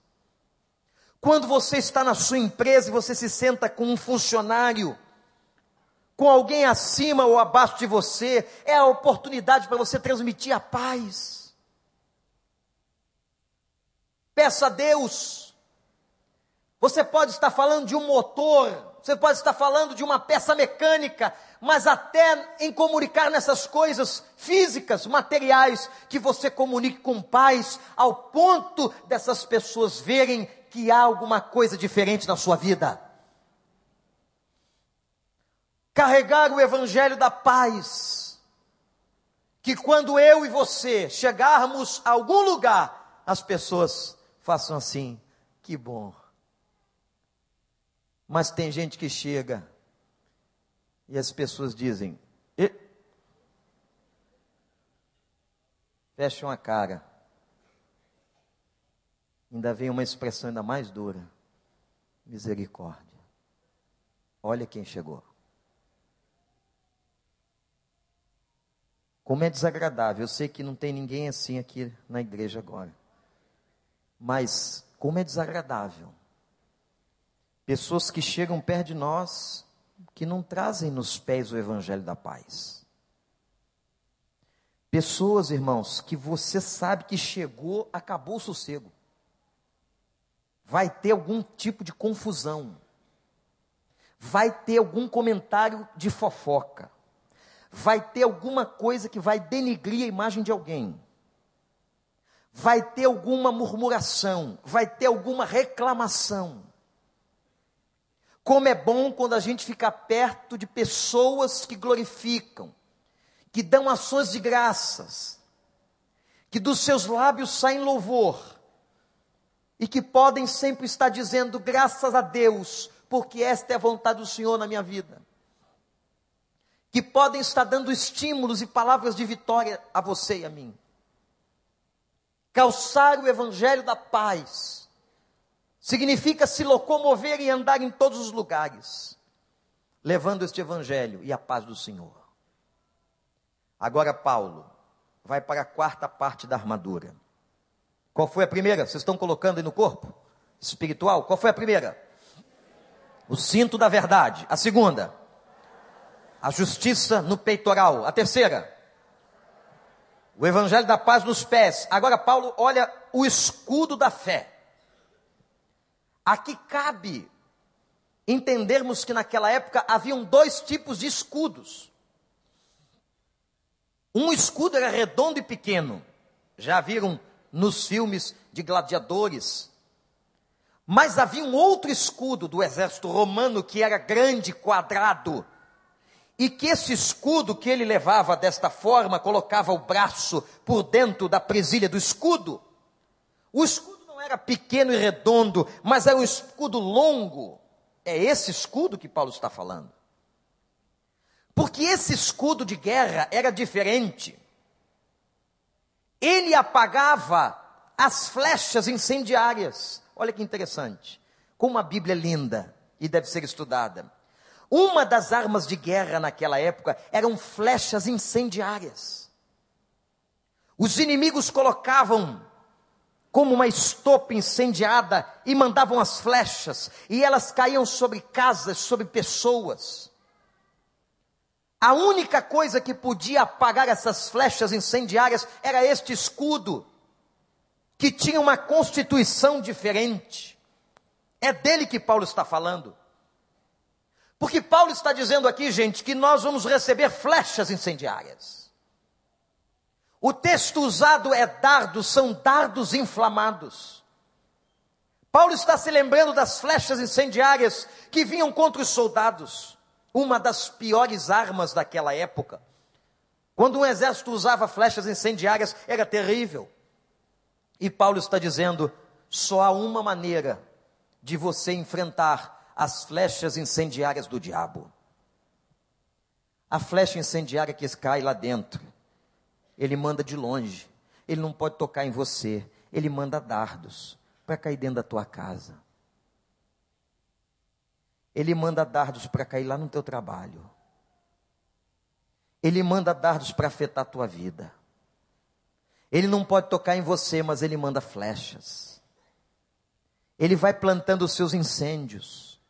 Quando você está na sua empresa e você se senta com um funcionário, com alguém acima ou abaixo de você, é a oportunidade para você transmitir a paz. Peça a Deus. Você pode estar falando de um motor, você pode estar falando de uma peça mecânica, mas até em comunicar nessas coisas físicas, materiais, que você comunique com paz, ao ponto dessas pessoas verem que há alguma coisa diferente na sua vida. Carregar o evangelho da paz, que quando eu e você chegarmos a algum lugar, as pessoas façam assim: que bom mas tem gente que chega e as pessoas dizem: e... fecham a cara. Ainda vem uma expressão ainda mais dura: misericórdia. Olha quem chegou. Como é desagradável. Eu sei que não tem ninguém assim aqui na igreja agora. Mas como é desagradável Pessoas que chegam perto de nós, que não trazem nos pés o evangelho da paz. Pessoas, irmãos, que você sabe que chegou, acabou o sossego. Vai ter algum tipo de confusão. Vai ter algum comentário de fofoca. Vai ter alguma coisa que vai denigrir a imagem de alguém. Vai ter alguma murmuração. Vai ter alguma reclamação como é bom quando a gente fica perto de pessoas que glorificam, que dão ações de graças, que dos seus lábios saem louvor, e que podem sempre estar dizendo graças a Deus, porque esta é a vontade do Senhor na minha vida. Que podem estar dando estímulos e palavras de vitória a você e a mim. Calçar o evangelho da paz Significa se locomover e andar em todos os lugares, levando este evangelho e a paz do Senhor. Agora, Paulo vai para a quarta parte da armadura. Qual foi a primeira? Vocês estão colocando aí no corpo? Espiritual? Qual foi a primeira? O cinto da verdade. A segunda? A justiça no peitoral. A terceira? O evangelho da paz nos pés. Agora, Paulo olha o escudo da fé. Aqui cabe entendermos que naquela época haviam dois tipos de escudos. Um escudo era redondo e pequeno. Já viram nos filmes de gladiadores. Mas havia um outro escudo do exército romano que era grande, quadrado. E que esse escudo que ele levava desta forma, colocava o braço por dentro da presilha do escudo. O escudo era pequeno e redondo, mas era um escudo longo. É esse escudo que Paulo está falando. Porque esse escudo de guerra era diferente. Ele apagava as flechas incendiárias. Olha que interessante. Como a Bíblia é linda e deve ser estudada. Uma das armas de guerra naquela época eram flechas incendiárias. Os inimigos colocavam como uma estopa incendiada e mandavam as flechas, e elas caíam sobre casas, sobre pessoas. A única coisa que podia apagar essas flechas incendiárias era este escudo, que tinha uma constituição diferente. É dele que Paulo está falando. Porque Paulo está dizendo aqui, gente, que nós vamos receber flechas incendiárias. O texto usado é dardos, são dardos inflamados. Paulo está se lembrando das flechas incendiárias que vinham contra os soldados, uma das piores armas daquela época. Quando um exército usava flechas incendiárias, era terrível. E Paulo está dizendo: só há uma maneira de você enfrentar as flechas incendiárias do diabo. A flecha incendiária que cai lá dentro ele manda de longe. Ele não pode tocar em você. Ele manda dardos. para cair dentro da tua casa. Ele manda dardos para cair lá no teu trabalho. Ele manda dardos para afetar a tua vida. Ele não pode tocar em você, mas ele manda flechas. Ele vai plantando os seus incêndios.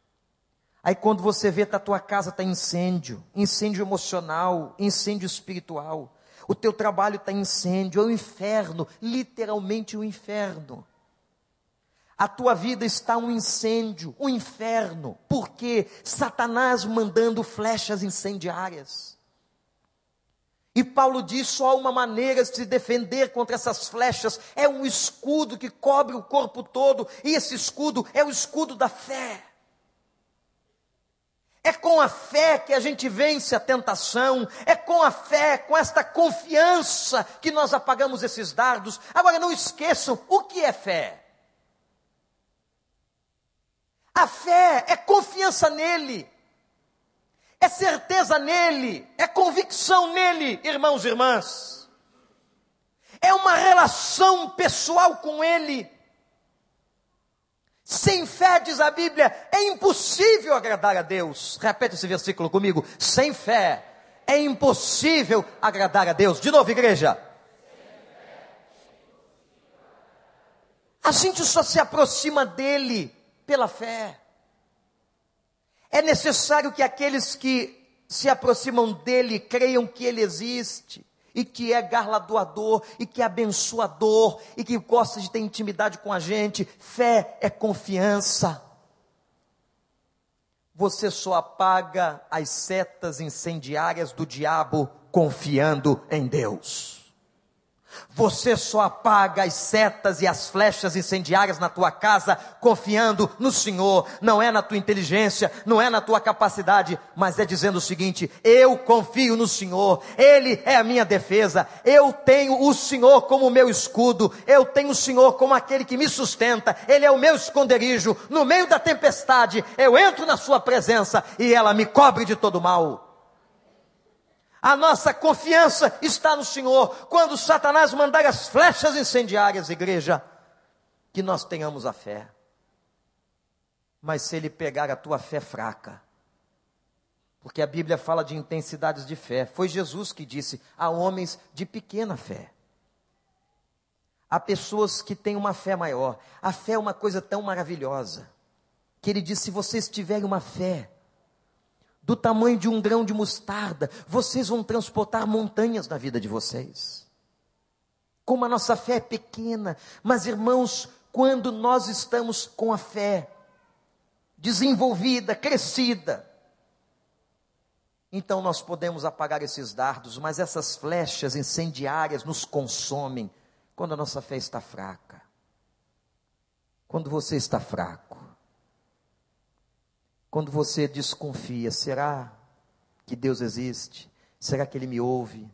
Aí quando você vê que a tua casa está incêndio, incêndio emocional, incêndio espiritual, o teu trabalho está incêndio, é o inferno, literalmente o inferno. A tua vida está um incêndio, um inferno, porque Satanás mandando flechas incendiárias. E Paulo diz: só há uma maneira de se defender contra essas flechas, é um escudo que cobre o corpo todo, e esse escudo é o escudo da fé. É com a fé que a gente vence a tentação, é com a fé, com esta confiança que nós apagamos esses dardos. Agora não esqueçam o que é fé. A fé é confiança nele, é certeza nele, é convicção nele, irmãos e irmãs. É uma relação pessoal com ele. Sem fé, diz a Bíblia, é impossível agradar a Deus. Repete esse versículo comigo. Sem fé, é impossível agradar a Deus. De novo, igreja. A gente só se aproxima dele pela fé. É necessário que aqueles que se aproximam dele creiam que ele existe e que é garladoador e que é abençoador e que gosta de ter intimidade com a gente. Fé é confiança. Você só apaga as setas incendiárias do diabo confiando em Deus. Você só apaga as setas e as flechas incendiárias na tua casa confiando no Senhor. Não é na tua inteligência, não é na tua capacidade, mas é dizendo o seguinte: eu confio no Senhor, Ele é a minha defesa, eu tenho o Senhor como meu escudo, eu tenho o Senhor como aquele que me sustenta, Ele é o meu esconderijo. No meio da tempestade, eu entro na Sua presença e ela me cobre de todo mal. A nossa confiança está no Senhor. Quando Satanás mandar as flechas incendiárias, igreja, que nós tenhamos a fé. Mas se ele pegar a tua fé fraca, porque a Bíblia fala de intensidades de fé, foi Jesus que disse: há homens de pequena fé. Há pessoas que têm uma fé maior. A fé é uma coisa tão maravilhosa que ele disse: se vocês tiverem uma fé do tamanho de um grão de mostarda, vocês vão transportar montanhas na vida de vocês. Como a nossa fé é pequena, mas irmãos, quando nós estamos com a fé desenvolvida, crescida, então nós podemos apagar esses dardos, mas essas flechas incendiárias nos consomem quando a nossa fé está fraca. Quando você está fraco. Quando você desconfia, será que Deus existe? Será que Ele me ouve?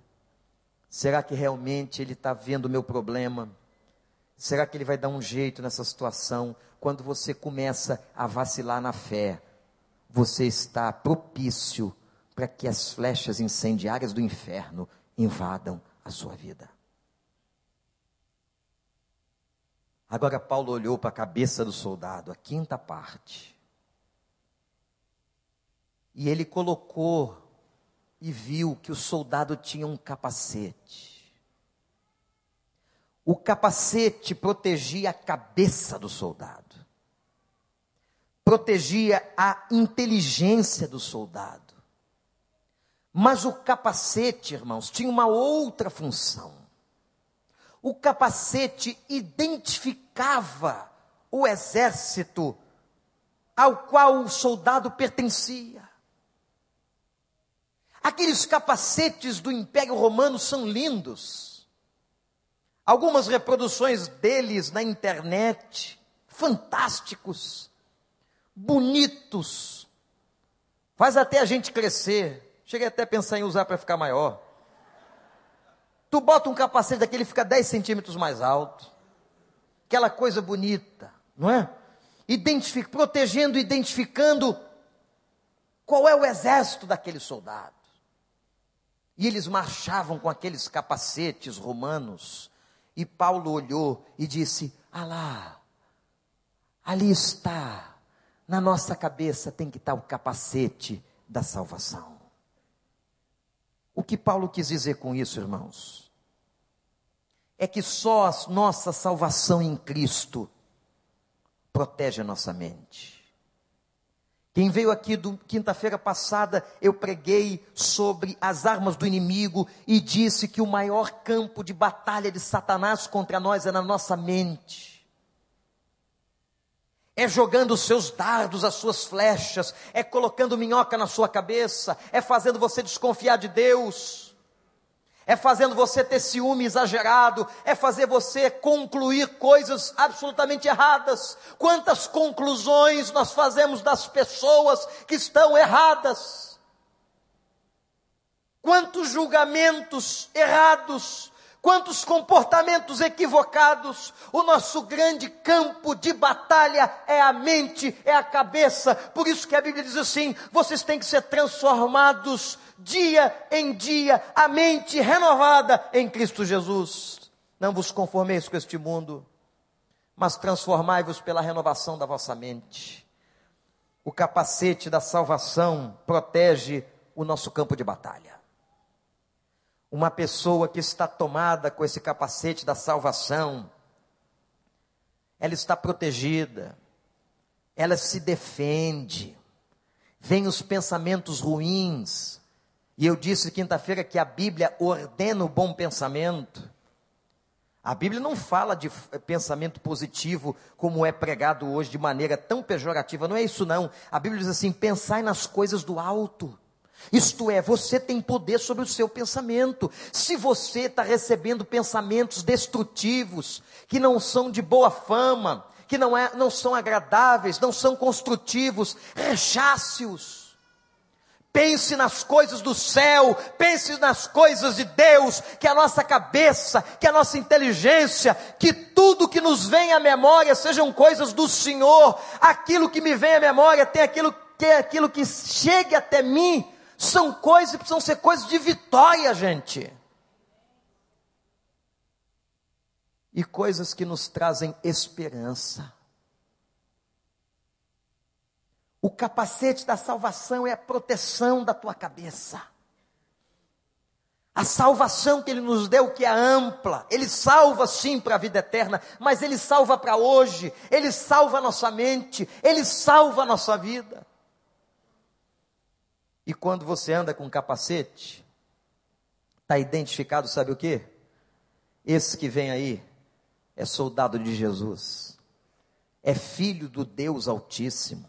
Será que realmente Ele está vendo o meu problema? Será que Ele vai dar um jeito nessa situação? Quando você começa a vacilar na fé, você está propício para que as flechas incendiárias do inferno invadam a sua vida. Agora Paulo olhou para a cabeça do soldado, a quinta parte. E ele colocou e viu que o soldado tinha um capacete. O capacete protegia a cabeça do soldado, protegia a inteligência do soldado. Mas o capacete, irmãos, tinha uma outra função. O capacete identificava o exército ao qual o soldado pertencia. Aqueles capacetes do Império Romano são lindos. Algumas reproduções deles na internet, fantásticos, bonitos. Faz até a gente crescer. Cheguei até a pensar em usar para ficar maior. Tu bota um capacete daquele fica 10 centímetros mais alto. Aquela coisa bonita, não é? Identific, protegendo, identificando qual é o exército daquele soldado. E eles marchavam com aqueles capacetes romanos. E Paulo olhou e disse: Ah lá, ali está, na nossa cabeça tem que estar o capacete da salvação. O que Paulo quis dizer com isso, irmãos? É que só a nossa salvação em Cristo protege a nossa mente. Quem veio aqui do quinta-feira passada, eu preguei sobre as armas do inimigo e disse que o maior campo de batalha de Satanás contra nós é na nossa mente. É jogando os seus dardos, as suas flechas, é colocando minhoca na sua cabeça, é fazendo você desconfiar de Deus é fazendo você ter ciúme exagerado, é fazer você concluir coisas absolutamente erradas. Quantas conclusões nós fazemos das pessoas que estão erradas? Quantos julgamentos errados, quantos comportamentos equivocados. O nosso grande campo de batalha é a mente, é a cabeça. Por isso que a Bíblia diz assim: vocês têm que ser transformados dia em dia, a mente renovada em Cristo Jesus. Não vos conformeis com este mundo, mas transformai-vos pela renovação da vossa mente. O capacete da salvação protege o nosso campo de batalha. Uma pessoa que está tomada com esse capacete da salvação, ela está protegida, ela se defende, vem os pensamentos ruins, e eu disse quinta-feira que a Bíblia ordena o bom pensamento. A Bíblia não fala de pensamento positivo como é pregado hoje de maneira tão pejorativa. Não é isso não. A Bíblia diz assim: pensai nas coisas do alto. Isto é, você tem poder sobre o seu pensamento. Se você está recebendo pensamentos destrutivos, que não são de boa fama, que não, é, não são agradáveis, não são construtivos, rechace-os. Pense nas coisas do céu, pense nas coisas de Deus, que a nossa cabeça, que a nossa inteligência, que tudo que nos vem à memória sejam coisas do Senhor. Aquilo que me vem à memória tem aquilo que aquilo que chegue até mim, são coisas que precisam ser coisas de vitória, gente. E coisas que nos trazem esperança. O capacete da salvação é a proteção da tua cabeça. A salvação que Ele nos deu, que é ampla, Ele salva sim para a vida eterna, mas Ele salva para hoje, Ele salva a nossa mente, Ele salva a nossa vida. E quando você anda com capacete, está identificado, sabe o que? Esse que vem aí é soldado de Jesus, é filho do Deus Altíssimo.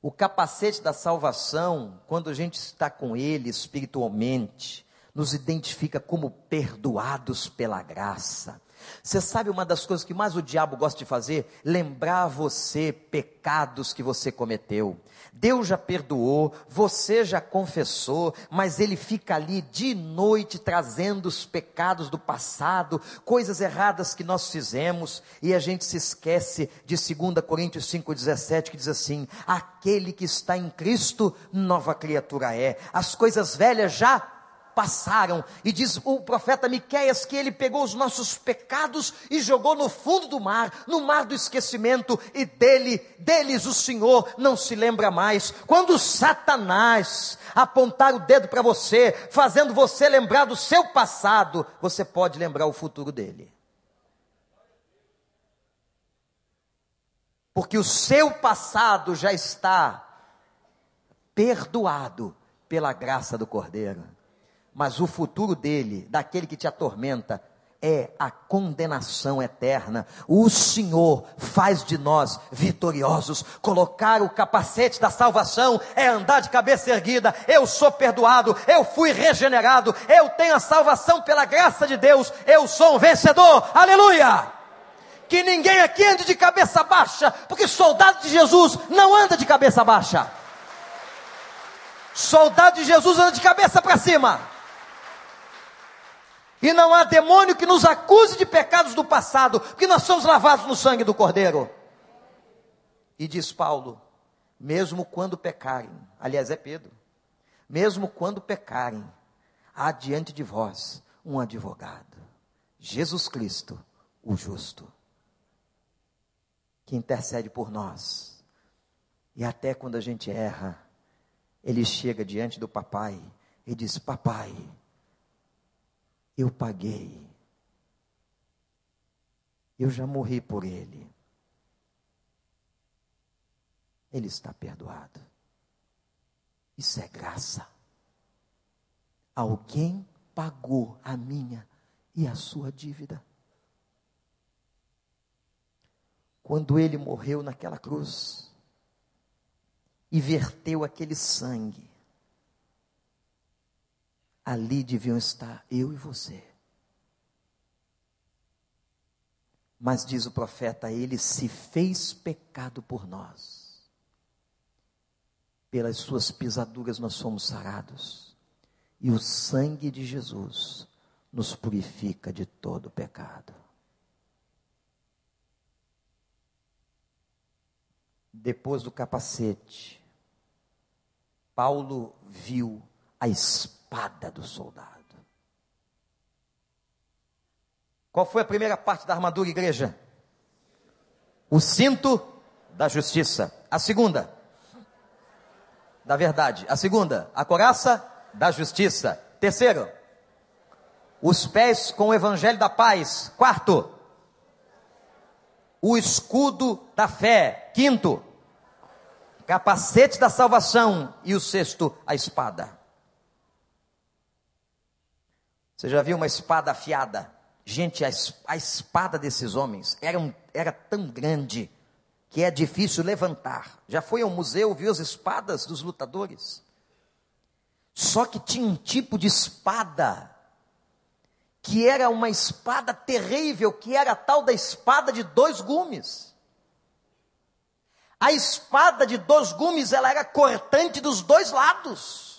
O capacete da salvação, quando a gente está com Ele espiritualmente, nos identifica como perdoados pela graça. Você sabe uma das coisas que mais o diabo gosta de fazer? Lembrar você pecados que você cometeu. Deus já perdoou, você já confessou, mas ele fica ali de noite trazendo os pecados do passado, coisas erradas que nós fizemos, e a gente se esquece de 2 Coríntios 5,17 que diz assim: aquele que está em Cristo, nova criatura é, as coisas velhas já passaram. E diz o profeta Miqueias que ele pegou os nossos pecados e jogou no fundo do mar, no mar do esquecimento, e dele, deles o Senhor não se lembra mais. Quando Satanás apontar o dedo para você, fazendo você lembrar do seu passado, você pode lembrar o futuro dele. Porque o seu passado já está perdoado pela graça do Cordeiro mas o futuro dele, daquele que te atormenta, é a condenação eterna. O Senhor faz de nós vitoriosos. Colocar o capacete da salvação é andar de cabeça erguida. Eu sou perdoado, eu fui regenerado, eu tenho a salvação pela graça de Deus. Eu sou um vencedor. Aleluia! Que ninguém aqui ande de cabeça baixa, porque soldado de Jesus não anda de cabeça baixa. Soldado de Jesus anda de cabeça para cima. E não há demônio que nos acuse de pecados do passado, porque nós somos lavados no sangue do Cordeiro. E diz Paulo: mesmo quando pecarem, aliás, é Pedro, mesmo quando pecarem, há diante de vós um advogado, Jesus Cristo, o justo. que intercede por nós. E até quando a gente erra, ele chega diante do papai e diz: Papai, eu paguei. Eu já morri por ele. Ele está perdoado. Isso é graça. Alguém pagou a minha e a sua dívida. Quando ele morreu naquela cruz e verteu aquele sangue, ali deviam estar eu e você. Mas diz o profeta, ele se fez pecado por nós. Pelas suas pisaduras nós somos sarados. E o sangue de Jesus nos purifica de todo pecado. Depois do capacete, Paulo viu a espada do soldado. Qual foi a primeira parte da armadura, igreja? O cinto da justiça. A segunda, da verdade. A segunda, a coraça da justiça. Terceiro, os pés com o evangelho da paz. Quarto, o escudo da fé. Quinto, capacete da salvação. E o sexto, a espada. Você já viu uma espada afiada? Gente, a, a espada desses homens era, um, era tão grande que é difícil levantar. Já foi ao museu, viu as espadas dos lutadores? Só que tinha um tipo de espada que era uma espada terrível, que era a tal da espada de dois gumes. A espada de dois gumes, ela era cortante dos dois lados.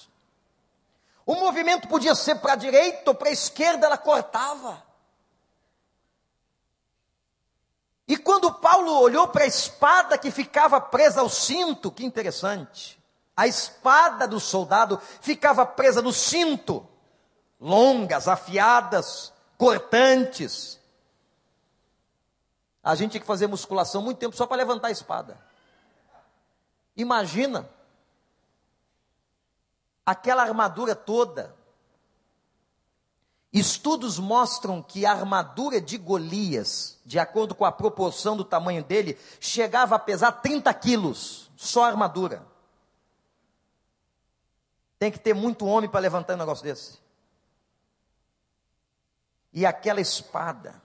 O movimento podia ser para a direita ou para a esquerda, ela cortava. E quando Paulo olhou para a espada que ficava presa ao cinto, que interessante, a espada do soldado ficava presa no cinto longas, afiadas, cortantes. A gente tinha que fazer musculação muito tempo só para levantar a espada. Imagina aquela armadura toda. Estudos mostram que a armadura de Golias, de acordo com a proporção do tamanho dele, chegava a pesar 30 quilos, só a armadura. Tem que ter muito homem para levantar um negócio desse. E aquela espada,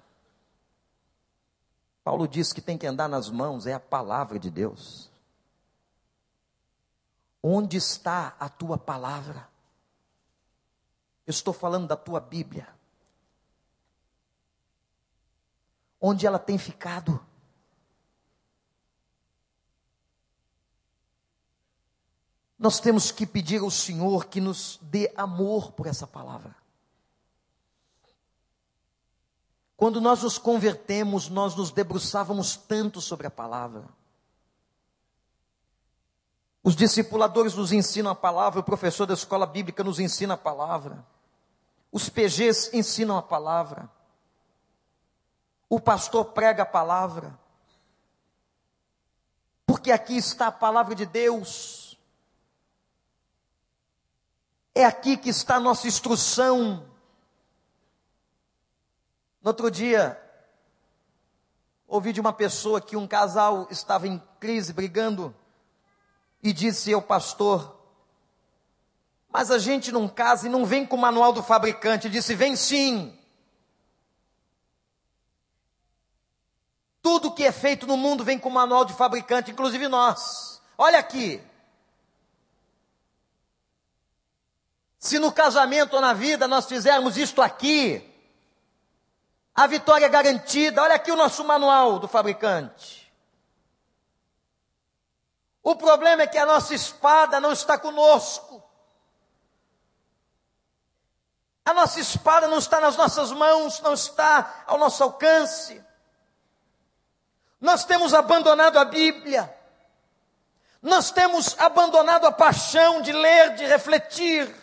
Paulo diz que tem que andar nas mãos, é a palavra de Deus. Onde está a tua palavra? Eu estou falando da tua Bíblia. Onde ela tem ficado? Nós temos que pedir ao Senhor que nos dê amor por essa palavra. Quando nós nos convertemos, nós nos debruçávamos tanto sobre a palavra. Os discipuladores nos ensinam a palavra, o professor da escola bíblica nos ensina a palavra. Os PGs ensinam a palavra. O pastor prega a palavra. Porque aqui está a palavra de Deus. É aqui que está a nossa instrução no outro dia, ouvi de uma pessoa que um casal estava em crise, brigando, e disse ao pastor: Mas a gente não casa e não vem com o manual do fabricante. Ele disse: Vem sim. Tudo que é feito no mundo vem com o manual de fabricante, inclusive nós. Olha aqui. Se no casamento ou na vida nós fizermos isto aqui, a vitória é garantida. Olha aqui o nosso manual do fabricante. O problema é que a nossa espada não está conosco. A nossa espada não está nas nossas mãos, não está ao nosso alcance. Nós temos abandonado a Bíblia. Nós temos abandonado a paixão de ler, de refletir.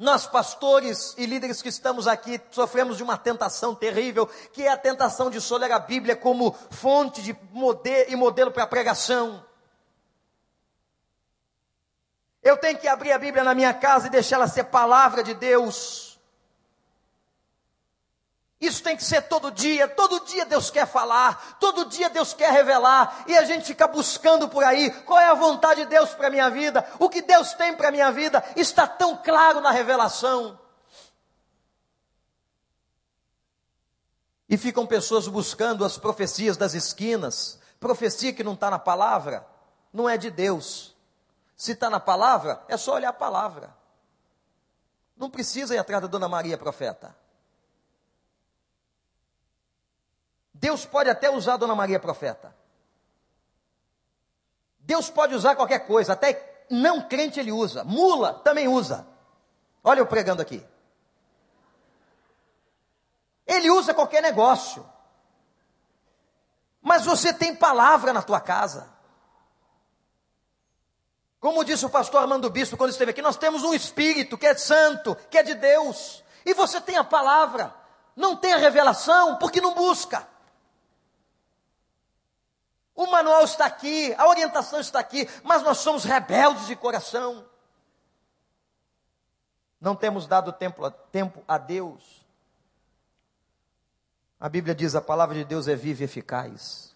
Nós, pastores e líderes que estamos aqui, sofremos de uma tentação terrível, que é a tentação de só ler a Bíblia como fonte de modelo e modelo para a pregação. Eu tenho que abrir a Bíblia na minha casa e deixar ela ser palavra de Deus. Isso tem que ser todo dia, todo dia Deus quer falar, todo dia Deus quer revelar, e a gente fica buscando por aí qual é a vontade de Deus para a minha vida, o que Deus tem para a minha vida, está tão claro na revelação. E ficam pessoas buscando as profecias das esquinas, profecia que não está na palavra, não é de Deus. Se está na palavra, é só olhar a palavra. Não precisa ir atrás da Dona Maria profeta. Deus pode até usar a Dona Maria profeta. Deus pode usar qualquer coisa, até não crente ele usa. Mula também usa. Olha eu pregando aqui. Ele usa qualquer negócio. Mas você tem palavra na tua casa. Como disse o pastor Armando Bispo quando esteve aqui, nós temos um espírito que é santo, que é de Deus. E você tem a palavra. Não tem a revelação porque não busca. O manual está aqui, a orientação está aqui, mas nós somos rebeldes de coração. Não temos dado tempo a, tempo a Deus. A Bíblia diz: a palavra de Deus é viva e eficaz.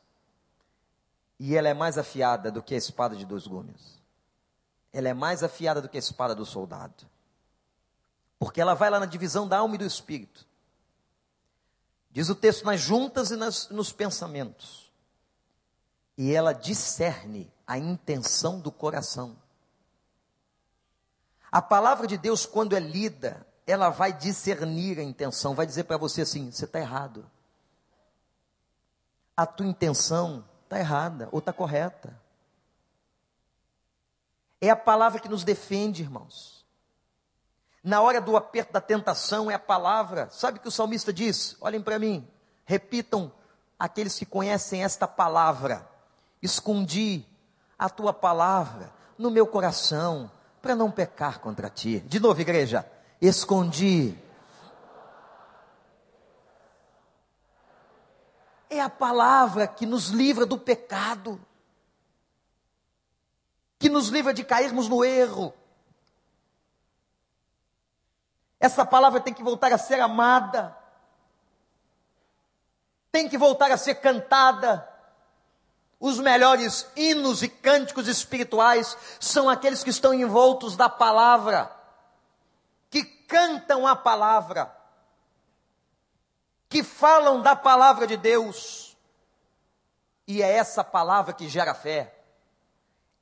E ela é mais afiada do que a espada de dois gumes. Ela é mais afiada do que a espada do soldado. Porque ela vai lá na divisão da alma e do espírito. Diz o texto nas juntas e nas, nos pensamentos e ela discerne a intenção do coração. A palavra de Deus, quando é lida, ela vai discernir a intenção, vai dizer para você assim: você está errado. A tua intenção está errada ou está correta. É a palavra que nos defende, irmãos. Na hora do aperto da tentação, é a palavra. Sabe o que o salmista diz? Olhem para mim, repitam aqueles que conhecem esta palavra escondi a tua palavra no meu coração para não pecar contra ti. De novo, igreja, escondi. É a palavra que nos livra do pecado, que nos livra de cairmos no erro. Essa palavra tem que voltar a ser amada, tem que voltar a ser cantada os melhores hinos e cânticos espirituais são aqueles que estão envoltos da palavra, que cantam a palavra, que falam da palavra de Deus. E é essa palavra que gera fé,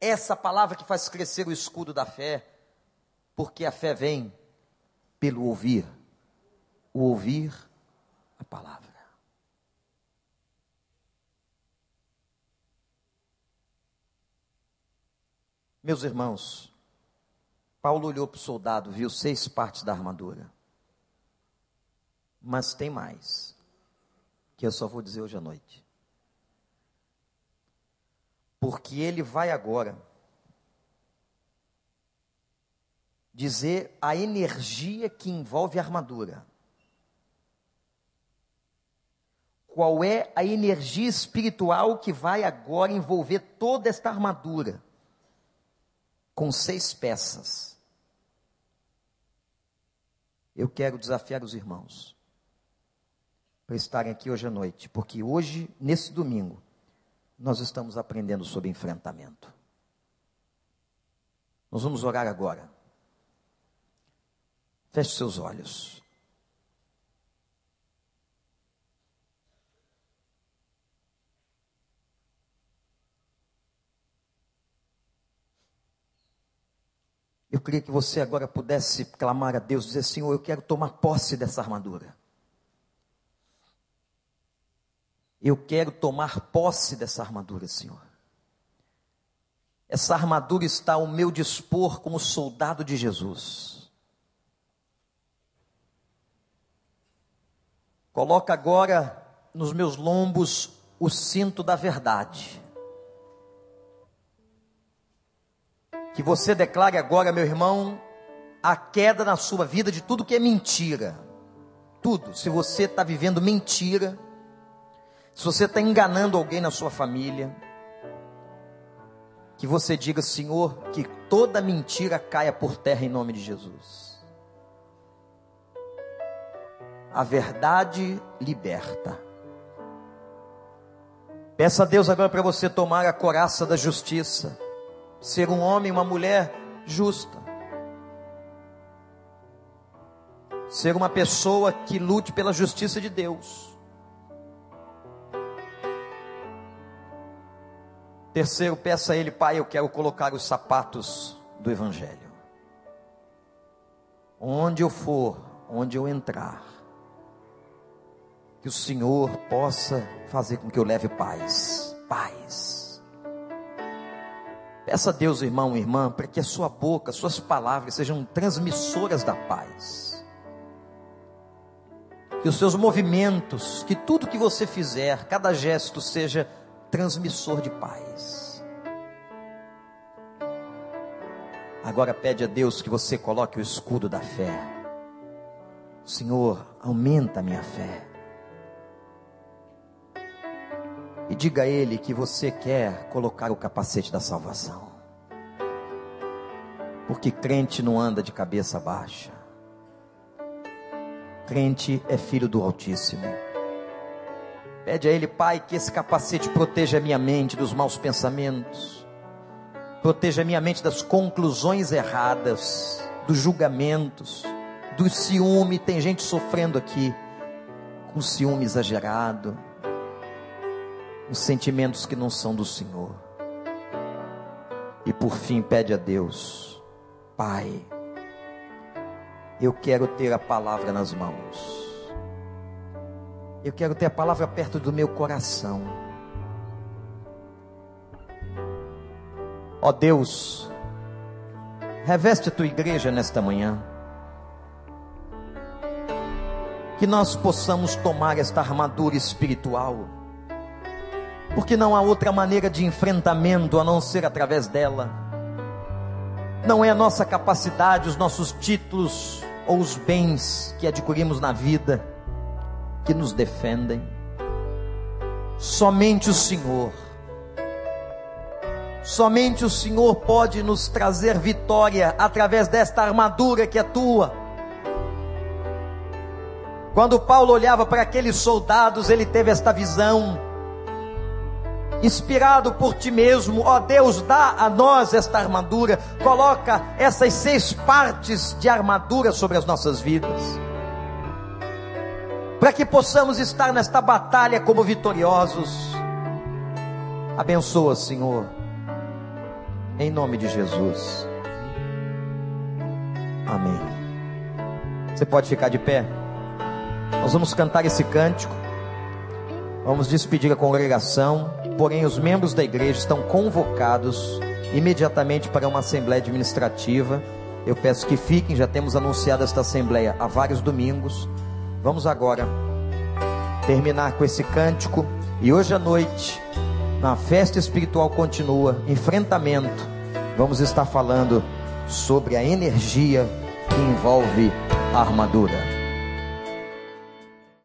essa palavra que faz crescer o escudo da fé, porque a fé vem pelo ouvir, o ouvir a palavra. Meus irmãos, Paulo olhou para o soldado, viu seis partes da armadura. Mas tem mais, que eu só vou dizer hoje à noite. Porque ele vai agora dizer a energia que envolve a armadura. Qual é a energia espiritual que vai agora envolver toda esta armadura? Com seis peças. Eu quero desafiar os irmãos para estarem aqui hoje à noite, porque hoje, nesse domingo, nós estamos aprendendo sobre enfrentamento. Nós vamos orar agora. Feche seus olhos. Eu queria que você agora pudesse clamar a Deus, dizer: Senhor, eu quero tomar posse dessa armadura. Eu quero tomar posse dessa armadura, Senhor. Essa armadura está ao meu dispor como soldado de Jesus. Coloca agora nos meus lombos o cinto da verdade. Que você declare agora, meu irmão, a queda na sua vida de tudo que é mentira. Tudo. Se você está vivendo mentira, se você está enganando alguém na sua família, que você diga, Senhor, que toda mentira caia por terra em nome de Jesus. A verdade liberta. Peça a Deus agora para você tomar a coraça da justiça, ser um homem, uma mulher justa, ser uma pessoa que lute pela justiça de Deus. Terceiro, peça a Ele, Pai, eu quero colocar os sapatos do Evangelho. Onde eu for, onde eu entrar, que o Senhor possa fazer com que eu leve paz. Paz. Peça a Deus, irmão, irmã, para que a sua boca, suas palavras sejam transmissoras da paz. Que os seus movimentos, que tudo que você fizer, cada gesto seja transmissor de paz. Agora pede a Deus que você coloque o escudo da fé. Senhor, aumenta a minha fé. E diga a Ele que você quer colocar o capacete da salvação. Porque crente não anda de cabeça baixa. Crente é filho do Altíssimo. Pede a Ele, Pai, que esse capacete proteja a minha mente dos maus pensamentos, proteja a minha mente das conclusões erradas, dos julgamentos, do ciúme. Tem gente sofrendo aqui com ciúme exagerado, com sentimentos que não são do Senhor. E por fim, pede a Deus, Pai, eu quero ter a palavra nas mãos. Eu quero ter a palavra perto do meu coração. Ó oh Deus, reveste a tua igreja nesta manhã. Que nós possamos tomar esta armadura espiritual. Porque não há outra maneira de enfrentamento a não ser através dela. Não é a nossa capacidade, os nossos títulos ou os bens que adquirimos na vida que nos defendem. Somente o Senhor. Somente o Senhor pode nos trazer vitória através desta armadura que é tua. Quando Paulo olhava para aqueles soldados, ele teve esta visão. Inspirado por ti mesmo, ó Deus, dá a nós esta armadura, coloca essas seis partes de armadura sobre as nossas vidas para que possamos estar nesta batalha como vitoriosos. Abençoa, Senhor, em nome de Jesus. Amém. Você pode ficar de pé. Nós vamos cantar esse cântico. Vamos despedir a congregação. Porém, os membros da igreja estão convocados imediatamente para uma assembleia administrativa. Eu peço que fiquem, já temos anunciado esta assembleia há vários domingos. Vamos agora terminar com esse cântico e hoje à noite, na festa espiritual continua, enfrentamento, vamos estar falando sobre a energia que envolve a armadura.